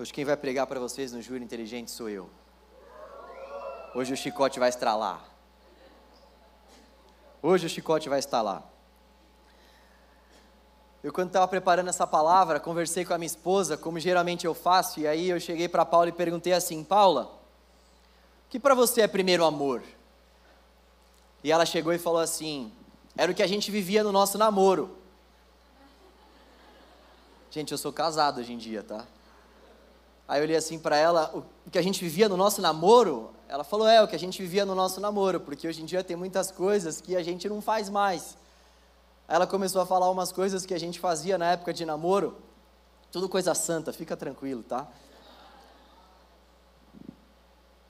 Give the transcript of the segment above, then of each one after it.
Hoje quem vai pregar para vocês no Júri Inteligente sou eu. Hoje o chicote vai estralar. Hoje o chicote vai estalar. Eu, quando estava preparando essa palavra, conversei com a minha esposa, como geralmente eu faço, e aí eu cheguei para Paula e perguntei assim: Paula, o que para você é primeiro amor? E ela chegou e falou assim: era o que a gente vivia no nosso namoro. Gente, eu sou casado hoje em dia, tá? Aí eu olhei assim para ela, o que a gente vivia no nosso namoro? Ela falou, é, o que a gente vivia no nosso namoro, porque hoje em dia tem muitas coisas que a gente não faz mais. Aí ela começou a falar umas coisas que a gente fazia na época de namoro, tudo coisa santa, fica tranquilo, tá?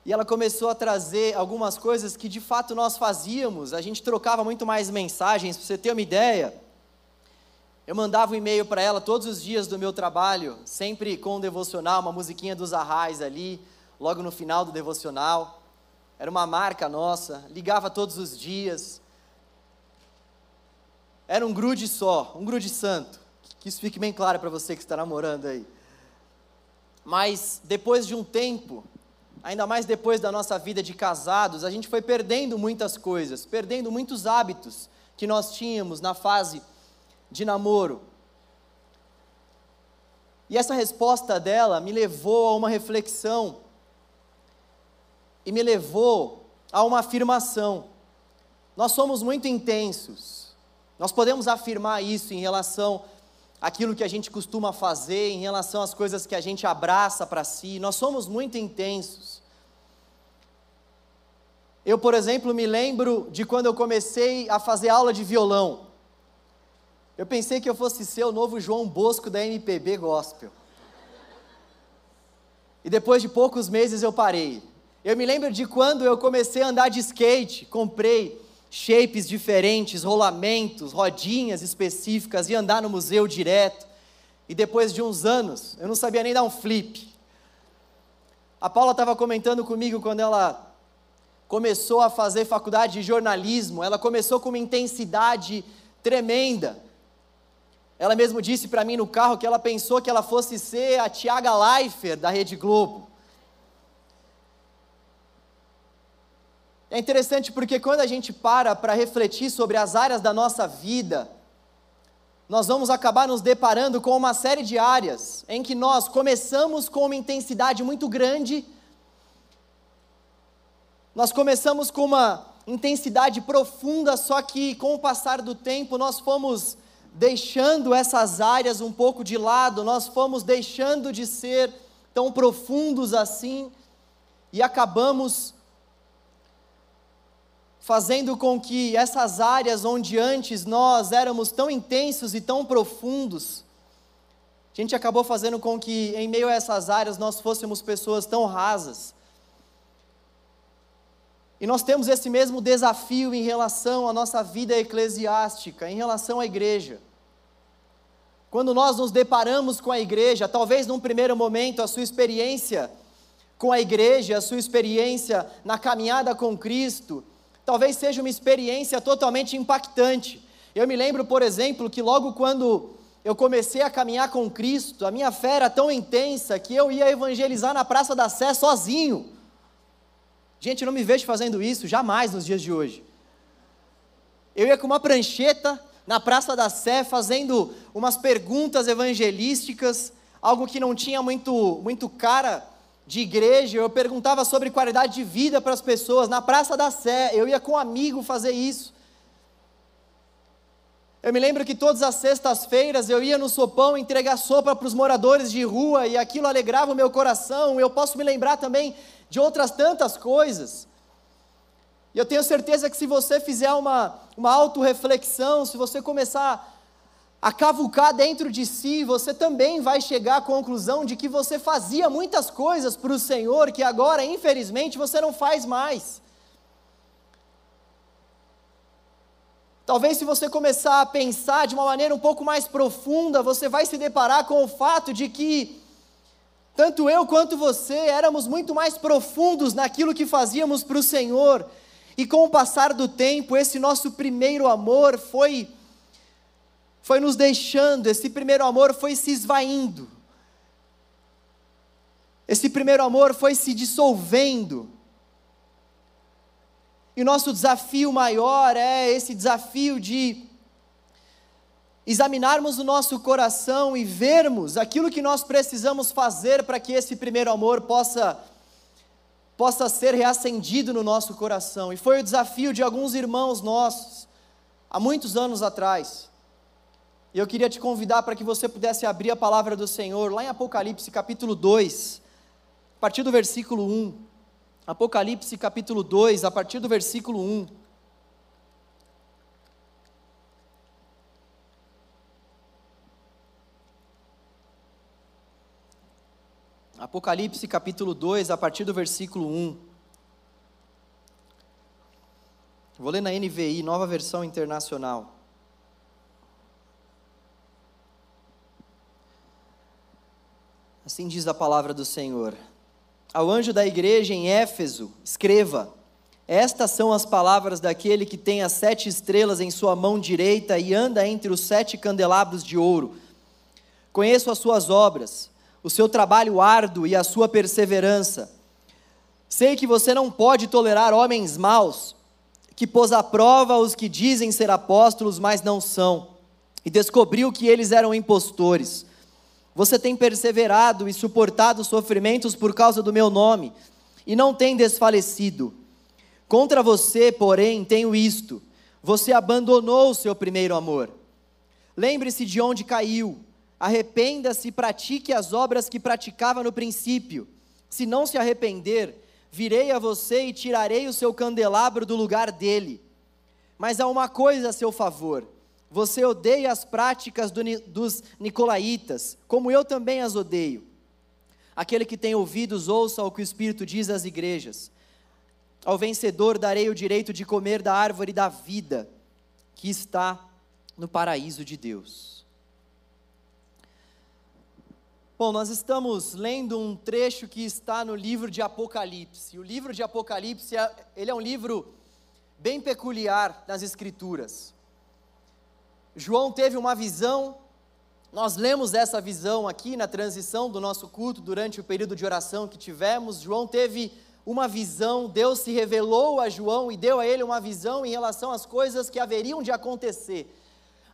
E ela começou a trazer algumas coisas que de fato nós fazíamos, a gente trocava muito mais mensagens, para você ter uma ideia. Eu mandava um e-mail para ela todos os dias do meu trabalho, sempre com um devocional, uma musiquinha dos Arrais ali, logo no final do devocional. Era uma marca nossa, ligava todos os dias. Era um grude só, um grude santo. Que isso fique bem claro para você que está namorando aí. Mas depois de um tempo, ainda mais depois da nossa vida de casados, a gente foi perdendo muitas coisas, perdendo muitos hábitos que nós tínhamos na fase de namoro. E essa resposta dela me levou a uma reflexão e me levou a uma afirmação. Nós somos muito intensos. Nós podemos afirmar isso em relação àquilo que a gente costuma fazer, em relação às coisas que a gente abraça para si. Nós somos muito intensos. Eu, por exemplo, me lembro de quando eu comecei a fazer aula de violão. Eu pensei que eu fosse ser o novo João Bosco da MPB Gospel. E depois de poucos meses eu parei. Eu me lembro de quando eu comecei a andar de skate, comprei shapes diferentes, rolamentos, rodinhas específicas e andar no museu direto. E depois de uns anos, eu não sabia nem dar um flip. A Paula estava comentando comigo quando ela começou a fazer faculdade de jornalismo, ela começou com uma intensidade tremenda. Ela mesmo disse para mim no carro que ela pensou que ela fosse ser a Tiaga Leifert da Rede Globo. É interessante porque quando a gente para para refletir sobre as áreas da nossa vida, nós vamos acabar nos deparando com uma série de áreas em que nós começamos com uma intensidade muito grande, nós começamos com uma intensidade profunda, só que com o passar do tempo nós fomos deixando essas áreas um pouco de lado, nós fomos deixando de ser tão profundos assim e acabamos fazendo com que essas áreas onde antes nós éramos tão intensos e tão profundos, a gente acabou fazendo com que em meio a essas áreas nós fôssemos pessoas tão rasas. E nós temos esse mesmo desafio em relação à nossa vida eclesiástica, em relação à igreja. Quando nós nos deparamos com a igreja, talvez num primeiro momento a sua experiência com a igreja, a sua experiência na caminhada com Cristo, talvez seja uma experiência totalmente impactante. Eu me lembro, por exemplo, que logo quando eu comecei a caminhar com Cristo, a minha fé era tão intensa que eu ia evangelizar na Praça da Sé sozinho. Gente, eu não me vejo fazendo isso jamais nos dias de hoje. Eu ia com uma prancheta na Praça da Sé fazendo umas perguntas evangelísticas, algo que não tinha muito, muito cara de igreja. Eu perguntava sobre qualidade de vida para as pessoas na Praça da Sé. Eu ia com um amigo fazer isso. Eu me lembro que todas as sextas-feiras eu ia no sopão entregar sopa para os moradores de rua e aquilo alegrava o meu coração. Eu posso me lembrar também de outras tantas coisas. E eu tenho certeza que se você fizer uma, uma autorreflexão, se você começar a cavucar dentro de si, você também vai chegar à conclusão de que você fazia muitas coisas para o Senhor que agora, infelizmente, você não faz mais. Talvez se você começar a pensar de uma maneira um pouco mais profunda, você vai se deparar com o fato de que tanto eu quanto você éramos muito mais profundos naquilo que fazíamos para o Senhor e com o passar do tempo, esse nosso primeiro amor foi foi nos deixando, esse primeiro amor foi se esvaindo. esse primeiro amor foi se dissolvendo. E o nosso desafio maior é esse desafio de examinarmos o nosso coração e vermos aquilo que nós precisamos fazer para que esse primeiro amor possa possa ser reacendido no nosso coração. E foi o desafio de alguns irmãos nossos há muitos anos atrás. E eu queria te convidar para que você pudesse abrir a palavra do Senhor lá em Apocalipse capítulo 2, a partir do versículo 1. Apocalipse capítulo 2, a partir do versículo 1. Apocalipse capítulo 2, a partir do versículo 1. Vou ler na NVI, nova versão internacional. Assim diz a palavra do Senhor. Ao anjo da igreja em Éfeso, escreva: Estas são as palavras daquele que tem as sete estrelas em sua mão direita e anda entre os sete candelabros de ouro. Conheço as suas obras o seu trabalho árduo e a sua perseverança. Sei que você não pode tolerar homens maus, que pôs à prova os que dizem ser apóstolos, mas não são, e descobriu que eles eram impostores. Você tem perseverado e suportado sofrimentos por causa do meu nome, e não tem desfalecido. Contra você, porém, tenho isto: você abandonou o seu primeiro amor. Lembre-se de onde caiu Arrependa-se e pratique as obras que praticava no princípio. Se não se arrepender, virei a você e tirarei o seu candelabro do lugar dele. Mas há uma coisa a seu favor: você odeia as práticas do, dos nicolaítas, como eu também as odeio. Aquele que tem ouvidos, ouça o que o Espírito diz às igrejas. Ao vencedor darei o direito de comer da árvore da vida, que está no paraíso de Deus. Bom, nós estamos lendo um trecho que está no livro de Apocalipse. O livro de Apocalipse, é, ele é um livro bem peculiar nas escrituras. João teve uma visão, nós lemos essa visão aqui na transição do nosso culto durante o período de oração que tivemos. João teve uma visão, Deus se revelou a João e deu a ele uma visão em relação às coisas que haveriam de acontecer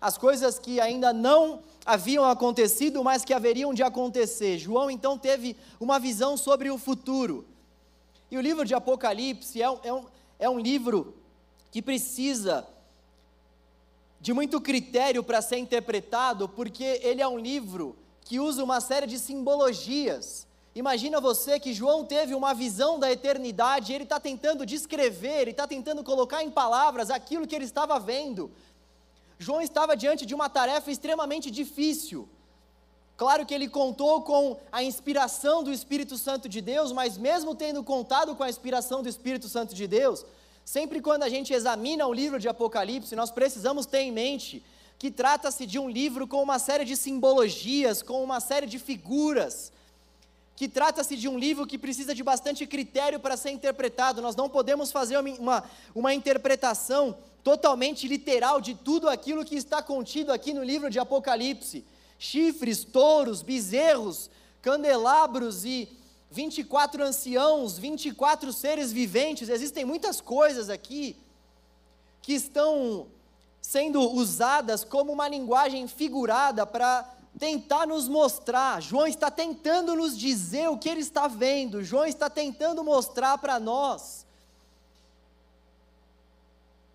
as coisas que ainda não haviam acontecido, mas que haveriam de acontecer. João então teve uma visão sobre o futuro. E o livro de Apocalipse é um, é um, é um livro que precisa de muito critério para ser interpretado, porque ele é um livro que usa uma série de simbologias. Imagina você que João teve uma visão da eternidade, ele está tentando descrever, ele está tentando colocar em palavras aquilo que ele estava vendo. João estava diante de uma tarefa extremamente difícil. Claro que ele contou com a inspiração do Espírito Santo de Deus, mas mesmo tendo contado com a inspiração do Espírito Santo de Deus, sempre quando a gente examina o livro de Apocalipse, nós precisamos ter em mente que trata-se de um livro com uma série de simbologias, com uma série de figuras, que trata-se de um livro que precisa de bastante critério para ser interpretado. Nós não podemos fazer uma, uma interpretação totalmente literal de tudo aquilo que está contido aqui no livro de Apocalipse: chifres, touros, bezerros, candelabros e 24 anciãos, 24 seres viventes. Existem muitas coisas aqui que estão sendo usadas como uma linguagem figurada para tentar nos mostrar. João está tentando nos dizer o que ele está vendo. João está tentando mostrar para nós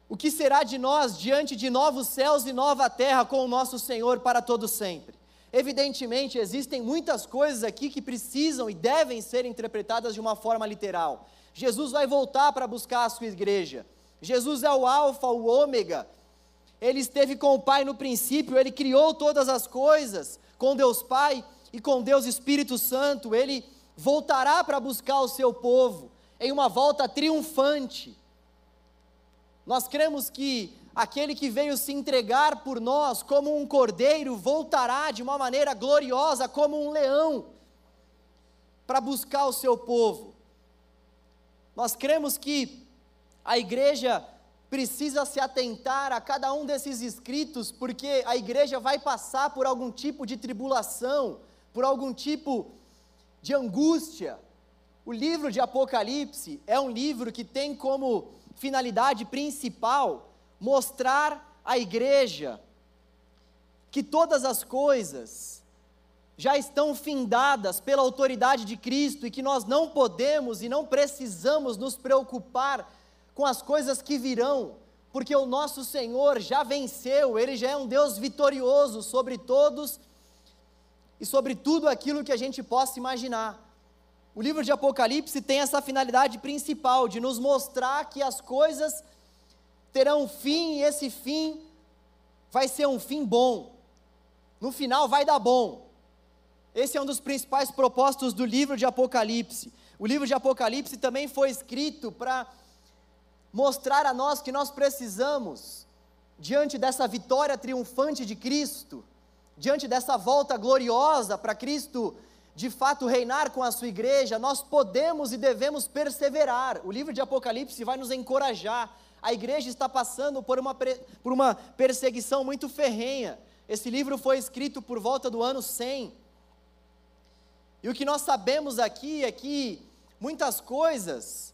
o que será de nós diante de novos céus e nova terra com o nosso Senhor para todo sempre? Evidentemente, existem muitas coisas aqui que precisam e devem ser interpretadas de uma forma literal. Jesus vai voltar para buscar a sua igreja. Jesus é o Alfa, o Ômega. Ele esteve com o Pai no princípio, ele criou todas as coisas com Deus Pai e com Deus Espírito Santo. Ele voltará para buscar o seu povo em uma volta triunfante. Nós cremos que aquele que veio se entregar por nós como um cordeiro voltará de uma maneira gloriosa como um leão para buscar o seu povo. Nós cremos que a igreja precisa se atentar a cada um desses escritos, porque a igreja vai passar por algum tipo de tribulação, por algum tipo de angústia. O livro de Apocalipse é um livro que tem como finalidade principal mostrar à igreja que todas as coisas já estão findadas pela autoridade de Cristo e que nós não podemos e não precisamos nos preocupar com as coisas que virão, porque o nosso Senhor já venceu, ele já é um Deus vitorioso sobre todos e sobre tudo aquilo que a gente possa imaginar. O livro de Apocalipse tem essa finalidade principal de nos mostrar que as coisas terão um fim e esse fim vai ser um fim bom. No final vai dar bom. Esse é um dos principais propósitos do livro de Apocalipse. O livro de Apocalipse também foi escrito para mostrar a nós que nós precisamos, diante dessa vitória triunfante de Cristo, diante dessa volta gloriosa para Cristo de fato reinar com a sua igreja, nós podemos e devemos perseverar. O livro de Apocalipse vai nos encorajar. A igreja está passando por uma, por uma perseguição muito ferrenha. Esse livro foi escrito por volta do ano 100. E o que nós sabemos aqui é que muitas coisas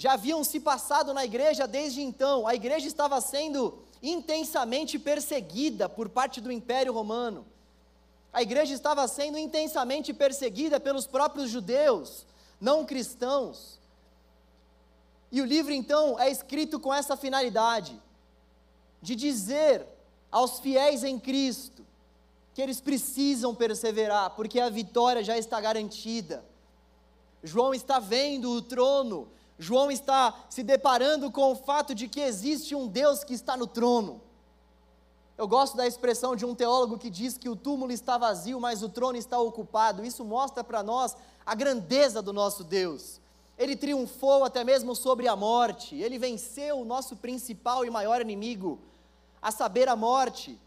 já haviam se passado na igreja desde então. A igreja estava sendo intensamente perseguida por parte do Império Romano. A igreja estava sendo intensamente perseguida pelos próprios judeus, não cristãos. E o livro então é escrito com essa finalidade de dizer aos fiéis em Cristo que eles precisam perseverar, porque a vitória já está garantida. João está vendo o trono João está se deparando com o fato de que existe um Deus que está no trono. Eu gosto da expressão de um teólogo que diz que o túmulo está vazio, mas o trono está ocupado. Isso mostra para nós a grandeza do nosso Deus. Ele triunfou até mesmo sobre a morte, ele venceu o nosso principal e maior inimigo, a saber, a morte.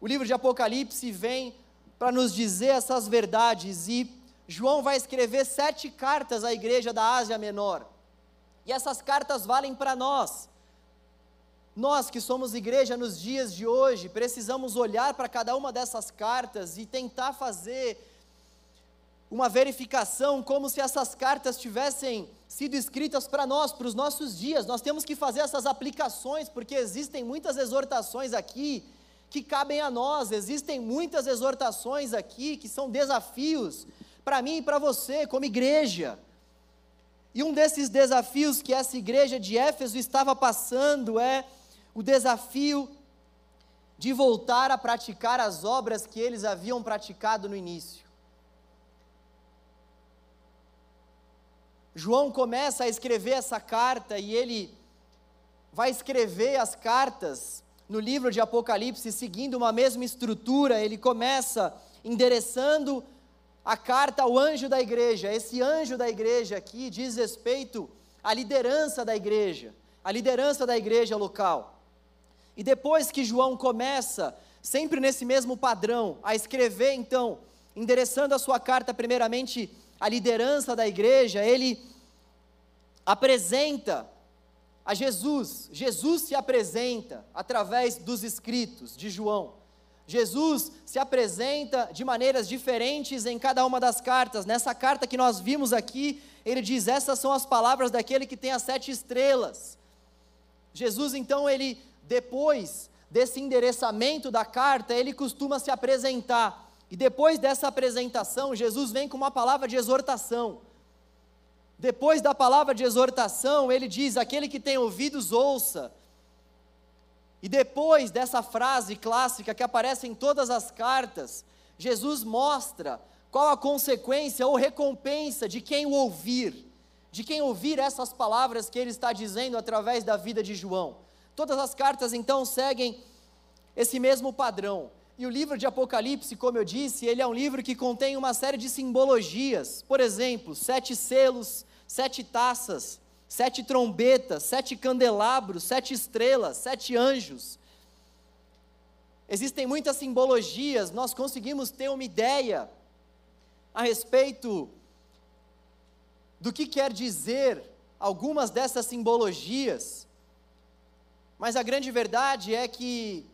O livro de Apocalipse vem para nos dizer essas verdades e João vai escrever sete cartas à igreja da Ásia Menor. E essas cartas valem para nós. Nós que somos igreja nos dias de hoje, precisamos olhar para cada uma dessas cartas e tentar fazer uma verificação como se essas cartas tivessem sido escritas para nós, para os nossos dias. Nós temos que fazer essas aplicações, porque existem muitas exortações aqui que cabem a nós, existem muitas exortações aqui que são desafios para mim e para você, como igreja. E um desses desafios que essa igreja de Éfeso estava passando é o desafio de voltar a praticar as obras que eles haviam praticado no início. João começa a escrever essa carta e ele vai escrever as cartas no livro de Apocalipse seguindo uma mesma estrutura. Ele começa endereçando a carta ao anjo da igreja. Esse anjo da igreja aqui diz respeito à liderança da igreja, à liderança da igreja local. E depois que João começa, sempre nesse mesmo padrão, a escrever, então, endereçando a sua carta primeiramente à liderança da igreja, ele apresenta a Jesus. Jesus se apresenta através dos escritos de João. Jesus se apresenta de maneiras diferentes em cada uma das cartas. Nessa carta que nós vimos aqui, ele diz: Essas são as palavras daquele que tem as sete estrelas. Jesus, então, ele, depois desse endereçamento da carta, ele costuma se apresentar. E depois dessa apresentação, Jesus vem com uma palavra de exortação. Depois da palavra de exortação, ele diz: Aquele que tem ouvidos, ouça. E depois dessa frase clássica que aparece em todas as cartas, Jesus mostra qual a consequência ou recompensa de quem o ouvir, de quem ouvir essas palavras que ele está dizendo através da vida de João. Todas as cartas então seguem esse mesmo padrão. E o livro de Apocalipse, como eu disse, ele é um livro que contém uma série de simbologias. Por exemplo, sete selos, sete taças, sete trombetas, sete candelabros, sete estrelas, sete anjos. Existem muitas simbologias, nós conseguimos ter uma ideia a respeito do que quer dizer algumas dessas simbologias, mas a grande verdade é que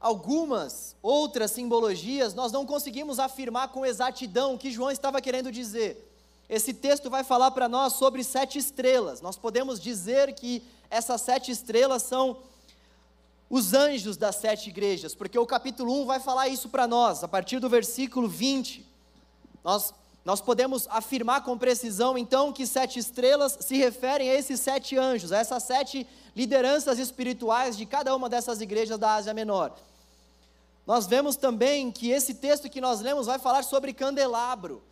algumas outras simbologias, nós não conseguimos afirmar com exatidão o que João estava querendo dizer. Esse texto vai falar para nós sobre sete estrelas. Nós podemos dizer que essas sete estrelas são os anjos das sete igrejas, porque o capítulo 1 vai falar isso para nós, a partir do versículo 20. Nós, nós podemos afirmar com precisão, então, que sete estrelas se referem a esses sete anjos, a essas sete lideranças espirituais de cada uma dessas igrejas da Ásia Menor. Nós vemos também que esse texto que nós lemos vai falar sobre candelabro.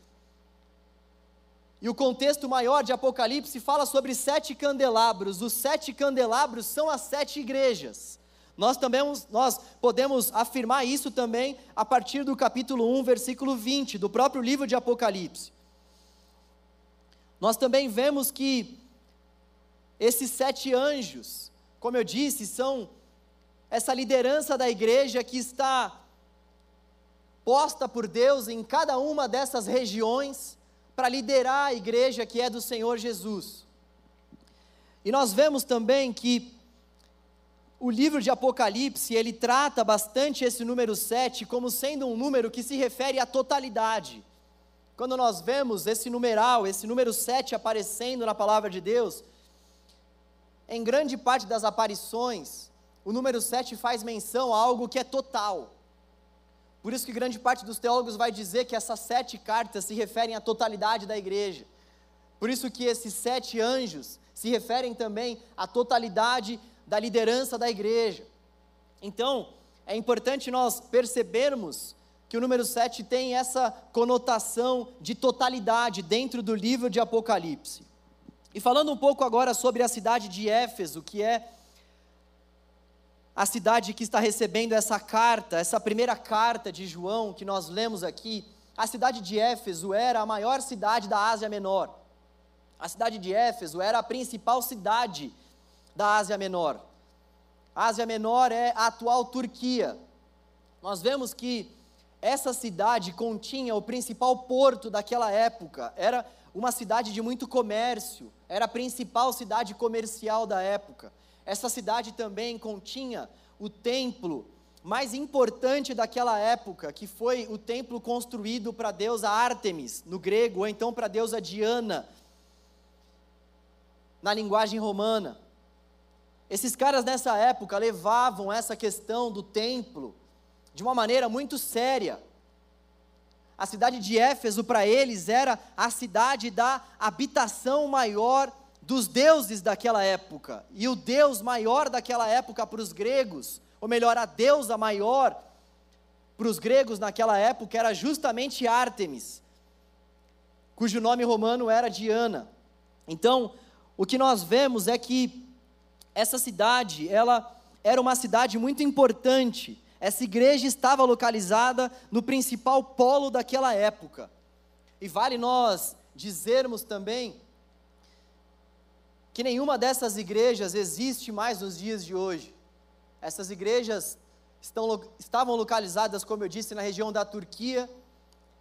E o contexto maior de Apocalipse fala sobre sete candelabros. Os sete candelabros são as sete igrejas. Nós também nós podemos afirmar isso também a partir do capítulo 1, versículo 20, do próprio livro de Apocalipse. Nós também vemos que esses sete anjos, como eu disse, são essa liderança da igreja que está posta por Deus em cada uma dessas regiões para liderar a igreja que é do Senhor Jesus. E nós vemos também que o livro de Apocalipse, ele trata bastante esse número 7 como sendo um número que se refere à totalidade. Quando nós vemos esse numeral, esse número 7 aparecendo na palavra de Deus, em grande parte das aparições, o número 7 faz menção a algo que é total. Por isso que grande parte dos teólogos vai dizer que essas sete cartas se referem à totalidade da igreja. Por isso que esses sete anjos se referem também à totalidade da liderança da igreja. Então, é importante nós percebermos que o número 7 tem essa conotação de totalidade dentro do livro de Apocalipse. E falando um pouco agora sobre a cidade de Éfeso, que é a cidade que está recebendo essa carta, essa primeira carta de João que nós lemos aqui, a cidade de Éfeso era a maior cidade da Ásia Menor. A cidade de Éfeso era a principal cidade da Ásia Menor. A Ásia Menor é a atual Turquia. Nós vemos que essa cidade continha o principal porto daquela época, era uma cidade de muito comércio, era a principal cidade comercial da época. Essa cidade também continha o templo mais importante daquela época, que foi o templo construído para a deusa Ártemis, no grego, ou então para a deusa Diana, na linguagem romana. Esses caras nessa época levavam essa questão do templo de uma maneira muito séria. A cidade de Éfeso para eles era a cidade da habitação maior dos deuses daquela época. E o deus maior daquela época para os gregos, ou melhor, a deusa maior para os gregos naquela época era justamente Ártemis, cujo nome romano era Diana. Então, o que nós vemos é que essa cidade, ela era uma cidade muito importante. Essa igreja estava localizada no principal polo daquela época. E vale nós dizermos também que nenhuma dessas igrejas existe mais nos dias de hoje. Essas igrejas estão, estavam localizadas, como eu disse, na região da Turquia,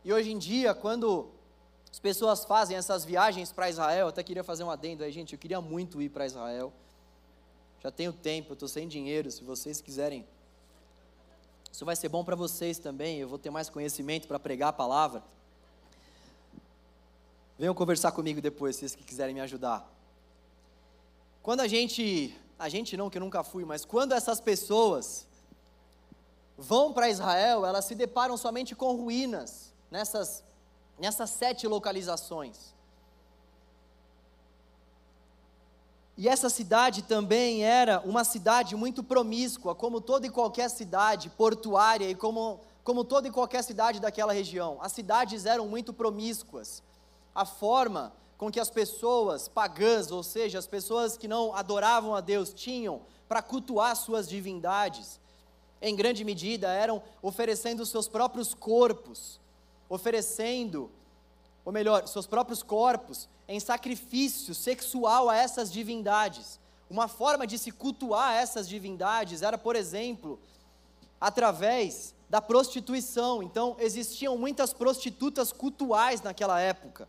e hoje em dia, quando as pessoas fazem essas viagens para Israel, até queria fazer um adendo aí, gente, eu queria muito ir para Israel. Já tenho tempo, eu estou sem dinheiro, se vocês quiserem. Isso vai ser bom para vocês também, eu vou ter mais conhecimento para pregar a palavra. Venham conversar comigo depois, se vocês quiserem me ajudar. Quando a gente, a gente não que eu nunca fui, mas quando essas pessoas vão para Israel, elas se deparam somente com ruínas nessas, nessas sete localizações. E essa cidade também era uma cidade muito promíscua, como toda e qualquer cidade portuária e como, como toda e qualquer cidade daquela região. As cidades eram muito promíscuas. A forma com que as pessoas pagãs, ou seja, as pessoas que não adoravam a Deus, tinham para cultuar suas divindades, em grande medida eram oferecendo seus próprios corpos, oferecendo, ou melhor, seus próprios corpos em sacrifício sexual a essas divindades. Uma forma de se cultuar essas divindades era, por exemplo, através da prostituição. Então, existiam muitas prostitutas cultuais naquela época.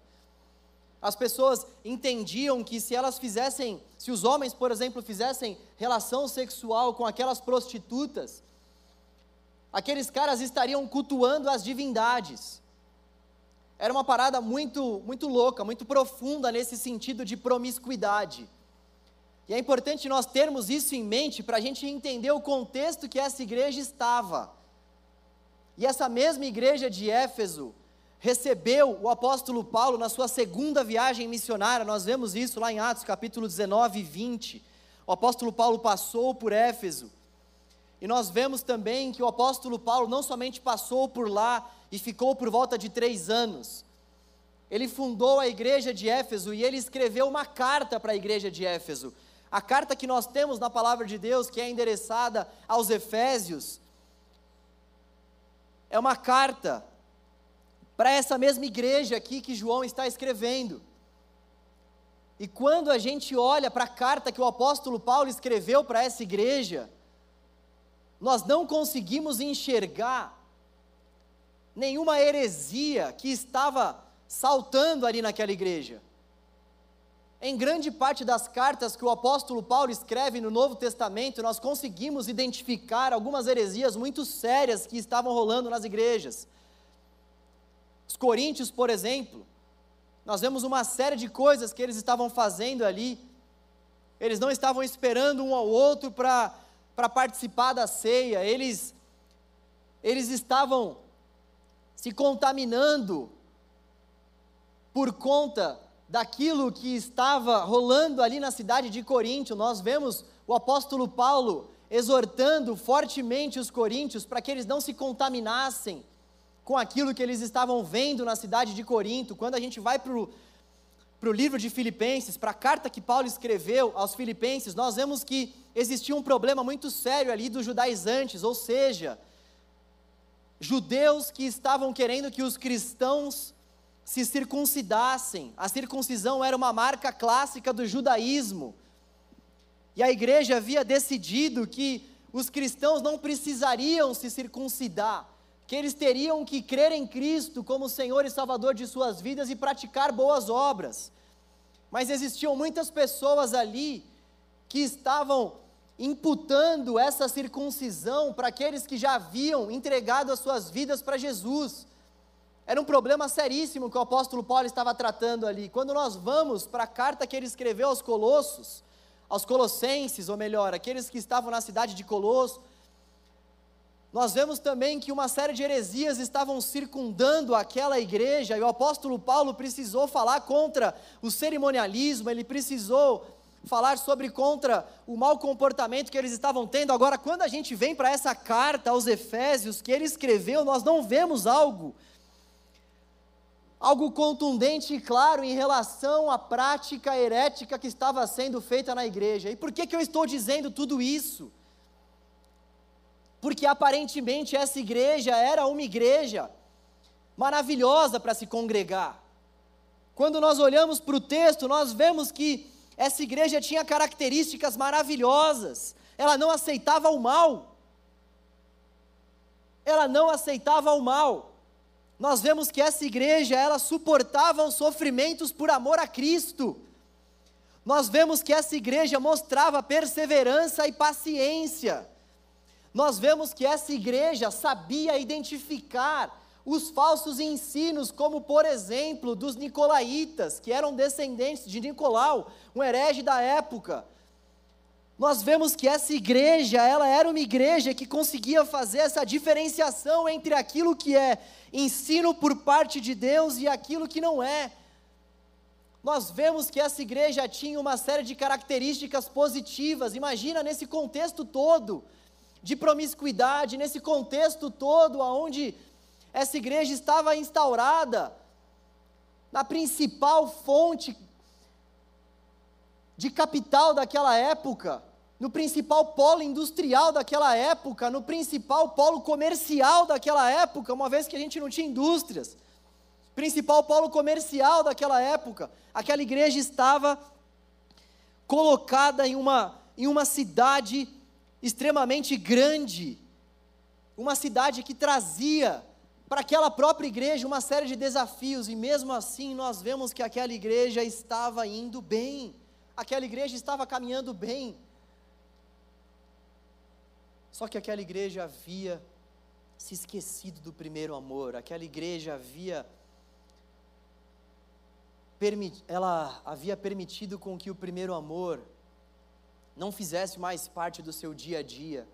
As pessoas entendiam que se elas fizessem, se os homens, por exemplo, fizessem relação sexual com aquelas prostitutas, aqueles caras estariam cultuando as divindades. Era uma parada muito, muito louca, muito profunda nesse sentido de promiscuidade. E é importante nós termos isso em mente para a gente entender o contexto que essa igreja estava. E essa mesma igreja de Éfeso recebeu o apóstolo Paulo na sua segunda viagem missionária, nós vemos isso lá em Atos capítulo 19 e 20. O apóstolo Paulo passou por Éfeso, e nós vemos também que o apóstolo Paulo não somente passou por lá e ficou por volta de três anos, ele fundou a igreja de Éfeso e ele escreveu uma carta para a igreja de Éfeso. A carta que nós temos na palavra de Deus, que é endereçada aos Efésios, é uma carta para essa mesma igreja aqui que João está escrevendo. E quando a gente olha para a carta que o apóstolo Paulo escreveu para essa igreja, nós não conseguimos enxergar nenhuma heresia que estava saltando ali naquela igreja. Em grande parte das cartas que o apóstolo Paulo escreve no Novo Testamento, nós conseguimos identificar algumas heresias muito sérias que estavam rolando nas igrejas. Os coríntios, por exemplo, nós vemos uma série de coisas que eles estavam fazendo ali. Eles não estavam esperando um ao outro para participar da ceia, eles, eles estavam se contaminando por conta daquilo que estava rolando ali na cidade de Coríntio. Nós vemos o apóstolo Paulo exortando fortemente os coríntios para que eles não se contaminassem com aquilo que eles estavam vendo na cidade de Corinto. Quando a gente vai para o livro de Filipenses, para a carta que Paulo escreveu aos Filipenses, nós vemos que existia um problema muito sério ali dos judaizantes, ou seja, judeus que estavam querendo que os cristãos se circuncidassem. A circuncisão era uma marca clássica do judaísmo. E a igreja havia decidido que os cristãos não precisariam se circuncidar, que eles teriam que crer em Cristo como Senhor e Salvador de suas vidas e praticar boas obras. Mas existiam muitas pessoas ali que estavam imputando essa circuncisão para aqueles que já haviam entregado as suas vidas para Jesus. Era um problema seríssimo que o apóstolo Paulo estava tratando ali. Quando nós vamos para a carta que ele escreveu aos Colossos, aos Colossenses, ou melhor, aqueles que estavam na cidade de Colosso, nós vemos também que uma série de heresias estavam circundando aquela igreja, e o apóstolo Paulo precisou falar contra o cerimonialismo, ele precisou falar sobre contra o mau comportamento que eles estavam tendo. Agora, quando a gente vem para essa carta aos Efésios que ele escreveu, nós não vemos algo algo contundente e claro em relação à prática herética que estava sendo feita na igreja. E por que que eu estou dizendo tudo isso? Porque aparentemente essa igreja era uma igreja maravilhosa para se congregar. Quando nós olhamos para o texto, nós vemos que essa igreja tinha características maravilhosas. Ela não aceitava o mal. Ela não aceitava o mal. Nós vemos que essa igreja, ela suportava os sofrimentos por amor a Cristo. Nós vemos que essa igreja mostrava perseverança e paciência. Nós vemos que essa igreja sabia identificar os falsos ensinos, como por exemplo dos nicolaítas, que eram descendentes de Nicolau, um herege da época. Nós vemos que essa igreja, ela era uma igreja que conseguia fazer essa diferenciação entre aquilo que é ensino por parte de Deus e aquilo que não é. Nós vemos que essa igreja tinha uma série de características positivas. Imagina nesse contexto todo de promiscuidade, nesse contexto todo aonde essa igreja estava instaurada na principal fonte de capital daquela época, no principal polo industrial daquela época, no principal polo comercial daquela época, uma vez que a gente não tinha indústrias. Principal polo comercial daquela época, aquela igreja estava colocada em uma, em uma cidade extremamente grande, uma cidade que trazia para aquela própria igreja uma série de desafios, e mesmo assim nós vemos que aquela igreja estava indo bem, aquela igreja estava caminhando bem. Só que aquela igreja havia se esquecido do primeiro amor. Aquela igreja havia ela havia permitido com que o primeiro amor não fizesse mais parte do seu dia a dia.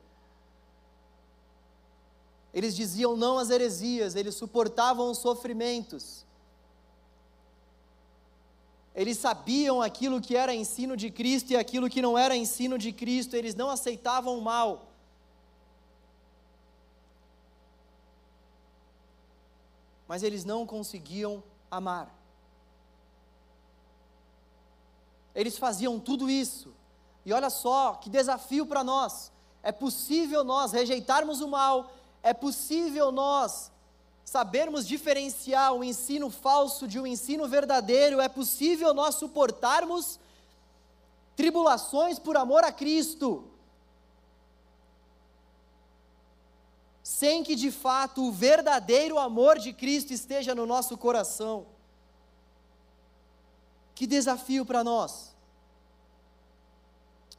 Eles diziam não às heresias, eles suportavam os sofrimentos. Eles sabiam aquilo que era ensino de Cristo e aquilo que não era ensino de Cristo, eles não aceitavam o mal. Mas eles não conseguiam amar. Eles faziam tudo isso. E olha só que desafio para nós. É possível nós rejeitarmos o mal, é possível nós sabermos diferenciar o ensino falso de um ensino verdadeiro, é possível nós suportarmos tribulações por amor a Cristo, sem que de fato o verdadeiro amor de Cristo esteja no nosso coração. Que desafio para nós!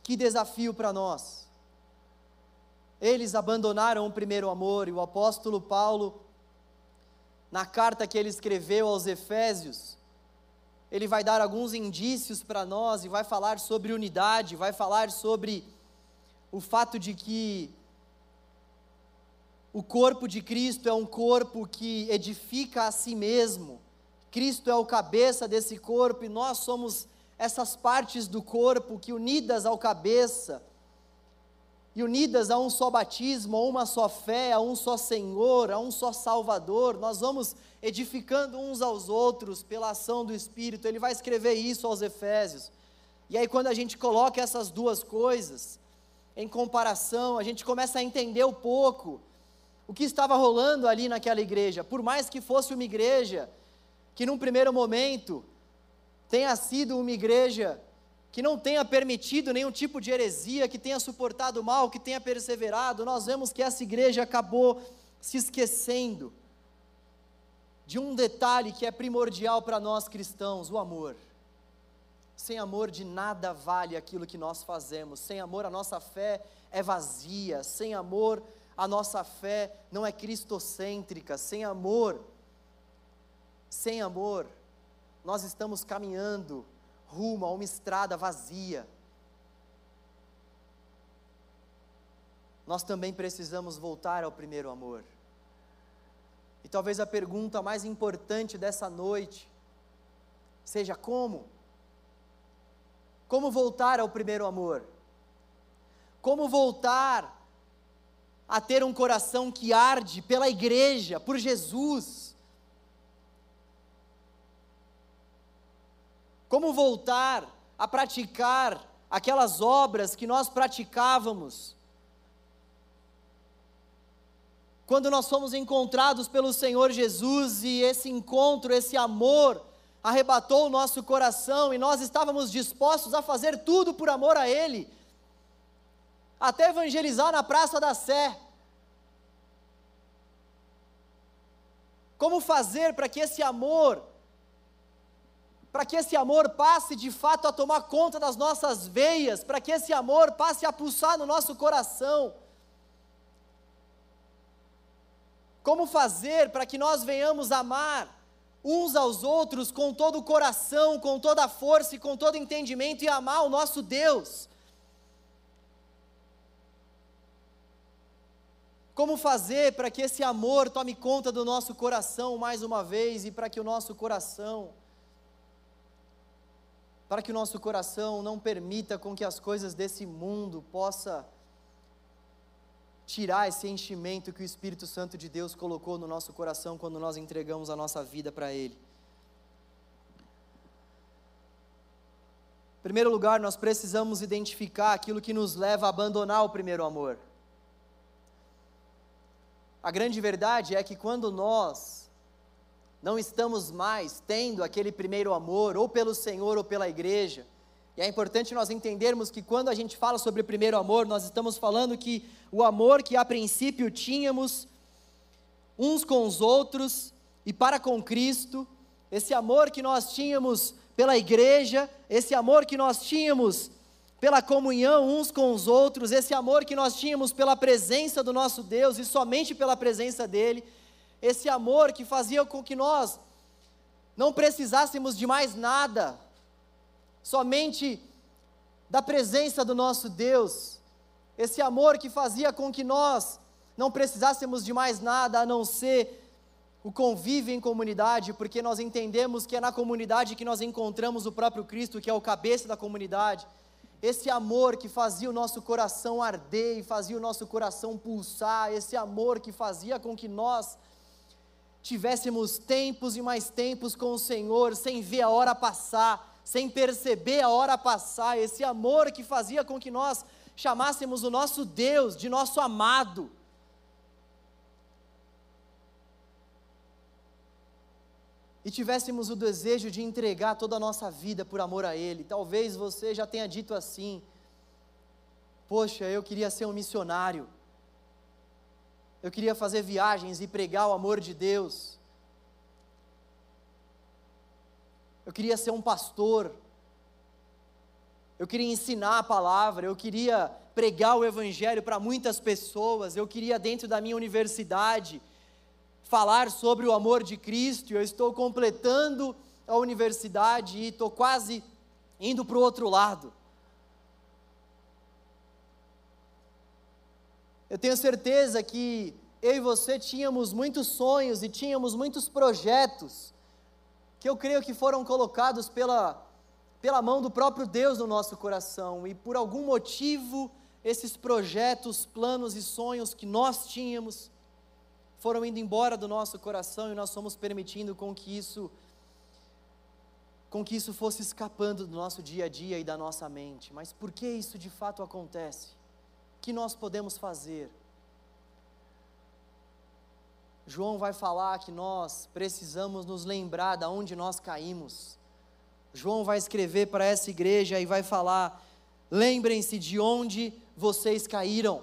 Que desafio para nós! Eles abandonaram o primeiro amor e o apóstolo Paulo, na carta que ele escreveu aos Efésios, ele vai dar alguns indícios para nós e vai falar sobre unidade, vai falar sobre o fato de que o corpo de Cristo é um corpo que edifica a si mesmo, Cristo é o cabeça desse corpo e nós somos essas partes do corpo que, unidas ao cabeça, e unidas a um só batismo, a uma só fé, a um só Senhor, a um só Salvador, nós vamos edificando uns aos outros pela ação do Espírito. Ele vai escrever isso aos Efésios. E aí, quando a gente coloca essas duas coisas em comparação, a gente começa a entender um pouco o que estava rolando ali naquela igreja. Por mais que fosse uma igreja que num primeiro momento tenha sido uma igreja que não tenha permitido nenhum tipo de heresia, que tenha suportado mal, que tenha perseverado, nós vemos que essa igreja acabou se esquecendo de um detalhe que é primordial para nós cristãos: o amor. Sem amor, de nada vale aquilo que nós fazemos. Sem amor, a nossa fé é vazia. Sem amor, a nossa fé não é cristocêntrica. Sem amor, sem amor, nós estamos caminhando rumo a uma estrada vazia. Nós também precisamos voltar ao primeiro amor. E talvez a pergunta mais importante dessa noite seja como? Como voltar ao primeiro amor? Como voltar a ter um coração que arde pela igreja, por Jesus? Como voltar a praticar aquelas obras que nós praticávamos? Quando nós fomos encontrados pelo Senhor Jesus e esse encontro, esse amor, arrebatou o nosso coração e nós estávamos dispostos a fazer tudo por amor a Ele, até evangelizar na Praça da Sé. Como fazer para que esse amor para que esse amor passe de fato a tomar conta das nossas veias, para que esse amor passe a pulsar no nosso coração. Como fazer para que nós venhamos amar uns aos outros com todo o coração, com toda a força e com todo entendimento e amar o nosso Deus? Como fazer para que esse amor tome conta do nosso coração mais uma vez e para que o nosso coração para que o nosso coração não permita com que as coisas desse mundo possa tirar esse enchimento que o Espírito Santo de Deus colocou no nosso coração quando nós entregamos a nossa vida para Ele. Em primeiro lugar, nós precisamos identificar aquilo que nos leva a abandonar o primeiro amor. A grande verdade é que quando nós não estamos mais tendo aquele primeiro amor, ou pelo Senhor ou pela igreja. E é importante nós entendermos que quando a gente fala sobre primeiro amor, nós estamos falando que o amor que a princípio tínhamos uns com os outros e para com Cristo, esse amor que nós tínhamos pela igreja, esse amor que nós tínhamos pela comunhão uns com os outros, esse amor que nós tínhamos pela presença do nosso Deus e somente pela presença dEle, esse amor que fazia com que nós não precisássemos de mais nada, somente da presença do nosso Deus, esse amor que fazia com que nós não precisássemos de mais nada a não ser o convívio em comunidade, porque nós entendemos que é na comunidade que nós encontramos o próprio Cristo, que é o cabeça da comunidade. Esse amor que fazia o nosso coração arder e fazia o nosso coração pulsar, esse amor que fazia com que nós tivéssemos tempos e mais tempos com o Senhor, sem ver a hora passar, sem perceber a hora passar, esse amor que fazia com que nós chamássemos o nosso Deus de nosso amado e tivéssemos o desejo de entregar toda a nossa vida por amor a Ele. Talvez você já tenha dito assim: Poxa, eu queria ser um missionário, eu queria fazer viagens e pregar o amor de Deus, eu queria ser um pastor, eu queria ensinar a palavra, eu queria pregar o Evangelho para muitas pessoas, eu queria, dentro da minha universidade, falar sobre o amor de Cristo, eu estou completando a universidade e estou quase indo para o outro lado. Eu tenho certeza que eu e você tínhamos muitos sonhos e tínhamos muitos projetos que eu creio que foram colocados pela, pela mão do próprio Deus no nosso coração e por algum motivo esses projetos, planos e sonhos que nós tínhamos foram indo embora do nosso coração e nós fomos permitindo com que isso com que isso fosse escapando do nosso dia a dia e da nossa mente. Mas por que isso de fato acontece? Que nós podemos fazer? João vai falar que nós precisamos nos lembrar de onde nós caímos. João vai escrever para essa igreja e vai falar: lembrem-se de onde vocês caíram.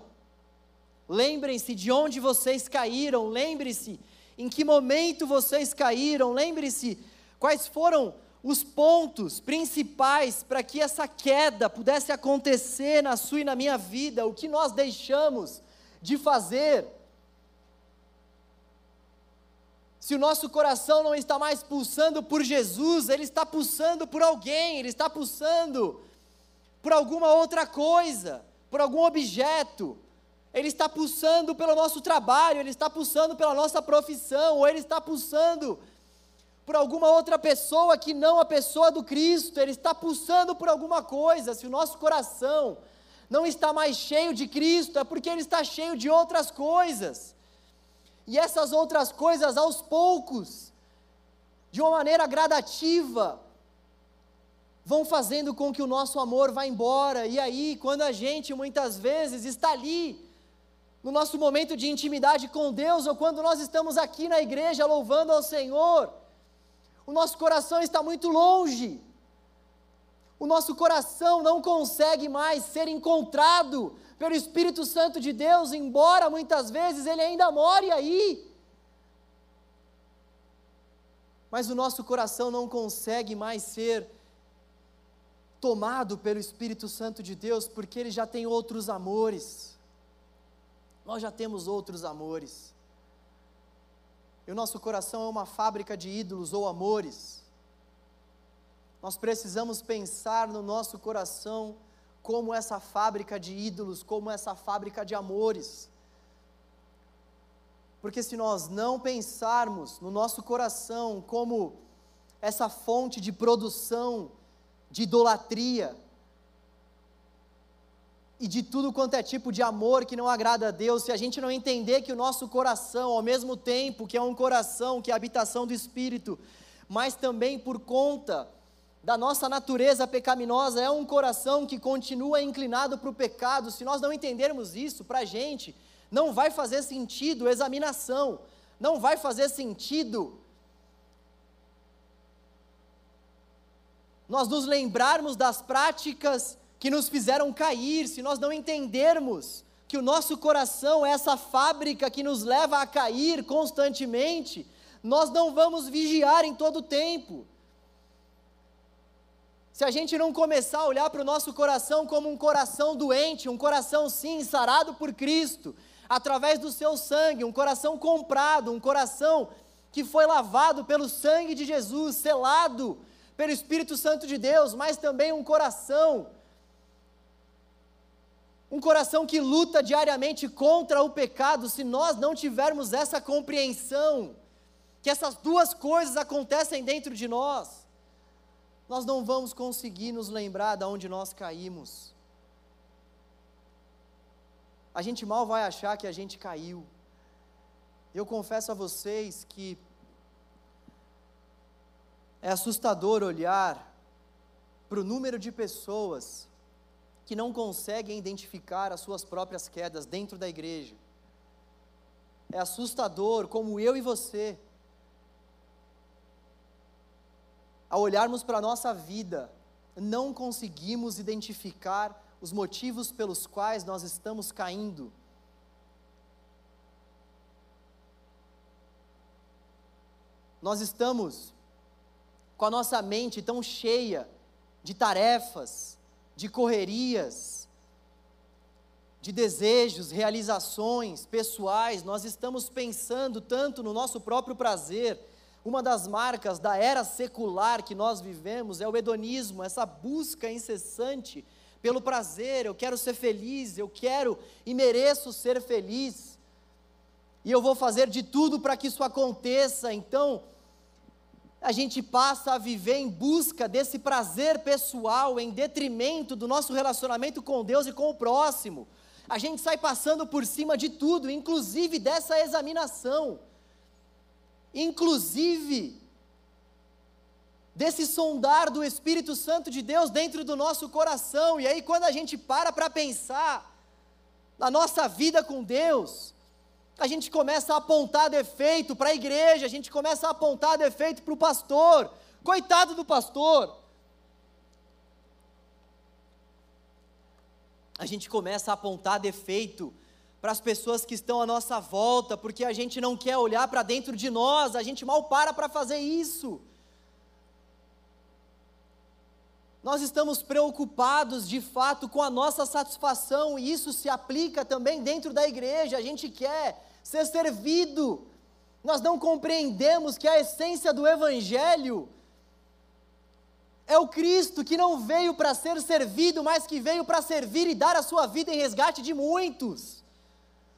Lembrem-se de onde vocês caíram, lembre-se em que momento vocês caíram, lembre-se quais foram os pontos principais para que essa queda pudesse acontecer na sua e na minha vida, o que nós deixamos de fazer. Se o nosso coração não está mais pulsando por Jesus, ele está pulsando por alguém, ele está pulsando por alguma outra coisa, por algum objeto, ele está pulsando pelo nosso trabalho, ele está pulsando pela nossa profissão, ou ele está pulsando por alguma outra pessoa que não a pessoa do Cristo, ele está pulsando por alguma coisa. Se o nosso coração não está mais cheio de Cristo, é porque ele está cheio de outras coisas. E essas outras coisas, aos poucos, de uma maneira gradativa, vão fazendo com que o nosso amor vá embora. E aí, quando a gente muitas vezes está ali, no nosso momento de intimidade com Deus, ou quando nós estamos aqui na igreja louvando ao Senhor, o nosso coração está muito longe. O nosso coração não consegue mais ser encontrado pelo Espírito Santo de Deus, embora muitas vezes ele ainda more aí. Mas o nosso coração não consegue mais ser tomado pelo Espírito Santo de Deus, porque ele já tem outros amores nós já temos outros amores. E o nosso coração é uma fábrica de ídolos ou amores. Nós precisamos pensar no nosso coração como essa fábrica de ídolos, como essa fábrica de amores. Porque se nós não pensarmos no nosso coração como essa fonte de produção de idolatria, e de tudo quanto é tipo de amor que não agrada a Deus, se a gente não entender que o nosso coração, ao mesmo tempo que é um coração, que é a habitação do Espírito, mas também por conta da nossa natureza pecaminosa, é um coração que continua inclinado para o pecado, se nós não entendermos isso, para a gente, não vai fazer sentido examinação, não vai fazer sentido nós nos lembrarmos das práticas que nos fizeram cair, se nós não entendermos que o nosso coração é essa fábrica que nos leva a cair constantemente, nós não vamos vigiar em todo o tempo. se a gente não começar a olhar para o nosso coração como um coração doente, um coração sim sarado por Cristo, através do seu sangue, um coração comprado, um coração que foi lavado pelo sangue de Jesus, selado pelo Espírito Santo de Deus, mas também um coração um coração que luta diariamente contra o pecado, se nós não tivermos essa compreensão, que essas duas coisas acontecem dentro de nós, nós não vamos conseguir nos lembrar de onde nós caímos. A gente mal vai achar que a gente caiu. Eu confesso a vocês que é assustador olhar para o número de pessoas que não conseguem identificar as suas próprias quedas dentro da igreja. É assustador como eu e você, ao olharmos para a nossa vida, não conseguimos identificar os motivos pelos quais nós estamos caindo. Nós estamos com a nossa mente tão cheia de tarefas, de correrias, de desejos, realizações pessoais, nós estamos pensando tanto no nosso próprio prazer. Uma das marcas da era secular que nós vivemos é o hedonismo, essa busca incessante pelo prazer. Eu quero ser feliz, eu quero e mereço ser feliz. E eu vou fazer de tudo para que isso aconteça. Então, a gente passa a viver em busca desse prazer pessoal em detrimento do nosso relacionamento com Deus e com o próximo. A gente sai passando por cima de tudo, inclusive dessa examinação, inclusive desse sondar do Espírito Santo de Deus dentro do nosso coração. E aí, quando a gente para para pensar na nossa vida com Deus, a gente começa a apontar defeito para a igreja, a gente começa a apontar defeito para o pastor. Coitado do pastor. A gente começa a apontar defeito para as pessoas que estão à nossa volta, porque a gente não quer olhar para dentro de nós, a gente mal para para fazer isso. Nós estamos preocupados de fato com a nossa satisfação, e isso se aplica também dentro da igreja. A gente quer ser servido. Nós não compreendemos que a essência do Evangelho é o Cristo que não veio para ser servido, mas que veio para servir e dar a sua vida em resgate de muitos.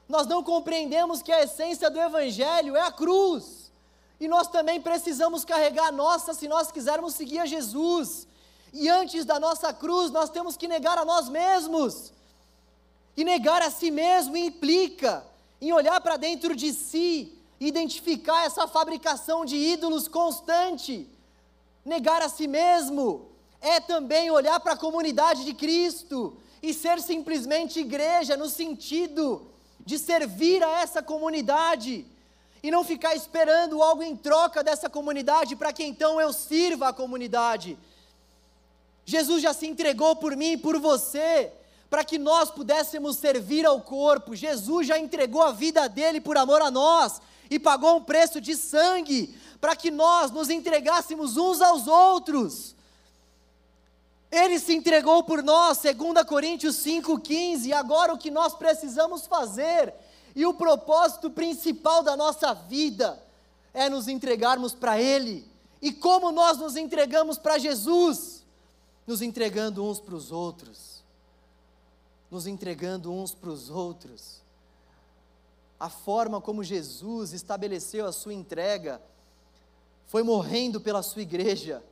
Nós não compreendemos que a essência do Evangelho é a cruz. E nós também precisamos carregar a nossa se nós quisermos seguir a Jesus. E antes da nossa cruz, nós temos que negar a nós mesmos. E negar a si mesmo implica em olhar para dentro de si, identificar essa fabricação de ídolos constante. Negar a si mesmo é também olhar para a comunidade de Cristo e ser simplesmente igreja no sentido de servir a essa comunidade e não ficar esperando algo em troca dessa comunidade para que então eu sirva a comunidade. Jesus já se entregou por mim e por você, para que nós pudéssemos servir ao corpo. Jesus já entregou a vida dele por amor a nós e pagou um preço de sangue para que nós nos entregássemos uns aos outros. Ele se entregou por nós, 2 Coríntios 5,15, e agora o que nós precisamos fazer, e o propósito principal da nossa vida, é nos entregarmos para Ele. E como nós nos entregamos para Jesus? Nos entregando uns para os outros, nos entregando uns para os outros. A forma como Jesus estabeleceu a sua entrega foi morrendo pela sua igreja.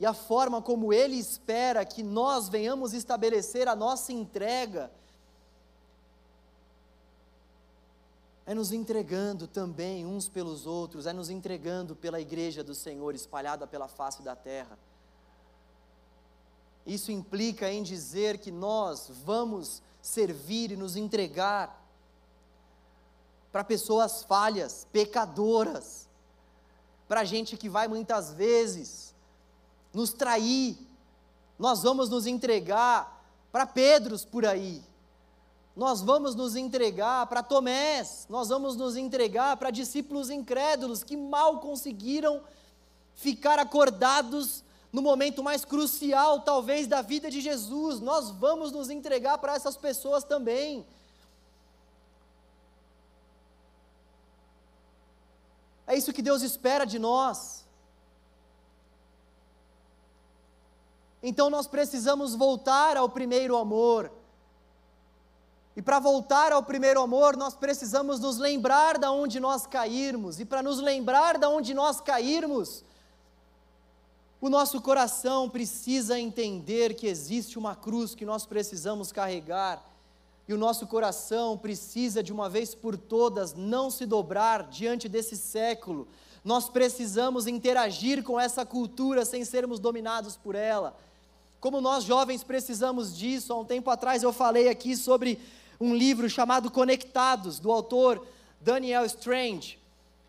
E a forma como Ele espera que nós venhamos estabelecer a nossa entrega é nos entregando também uns pelos outros, é nos entregando pela igreja do Senhor espalhada pela face da terra. Isso implica em dizer que nós vamos servir e nos entregar para pessoas falhas, pecadoras, para gente que vai muitas vezes nos trair. Nós vamos nos entregar para Pedros por aí. Nós vamos nos entregar para Tomés, nós vamos nos entregar para discípulos incrédulos que mal conseguiram ficar acordados no momento mais crucial, talvez, da vida de Jesus, nós vamos nos entregar para essas pessoas também. É isso que Deus espera de nós. Então nós precisamos voltar ao primeiro amor. E para voltar ao primeiro amor, nós precisamos nos lembrar da onde nós cairmos. E para nos lembrar da onde nós cairmos, o nosso coração precisa entender que existe uma cruz que nós precisamos carregar. E o nosso coração precisa, de uma vez por todas, não se dobrar diante desse século. Nós precisamos interagir com essa cultura sem sermos dominados por ela. Como nós jovens precisamos disso, há um tempo atrás eu falei aqui sobre um livro chamado Conectados, do autor Daniel Strange.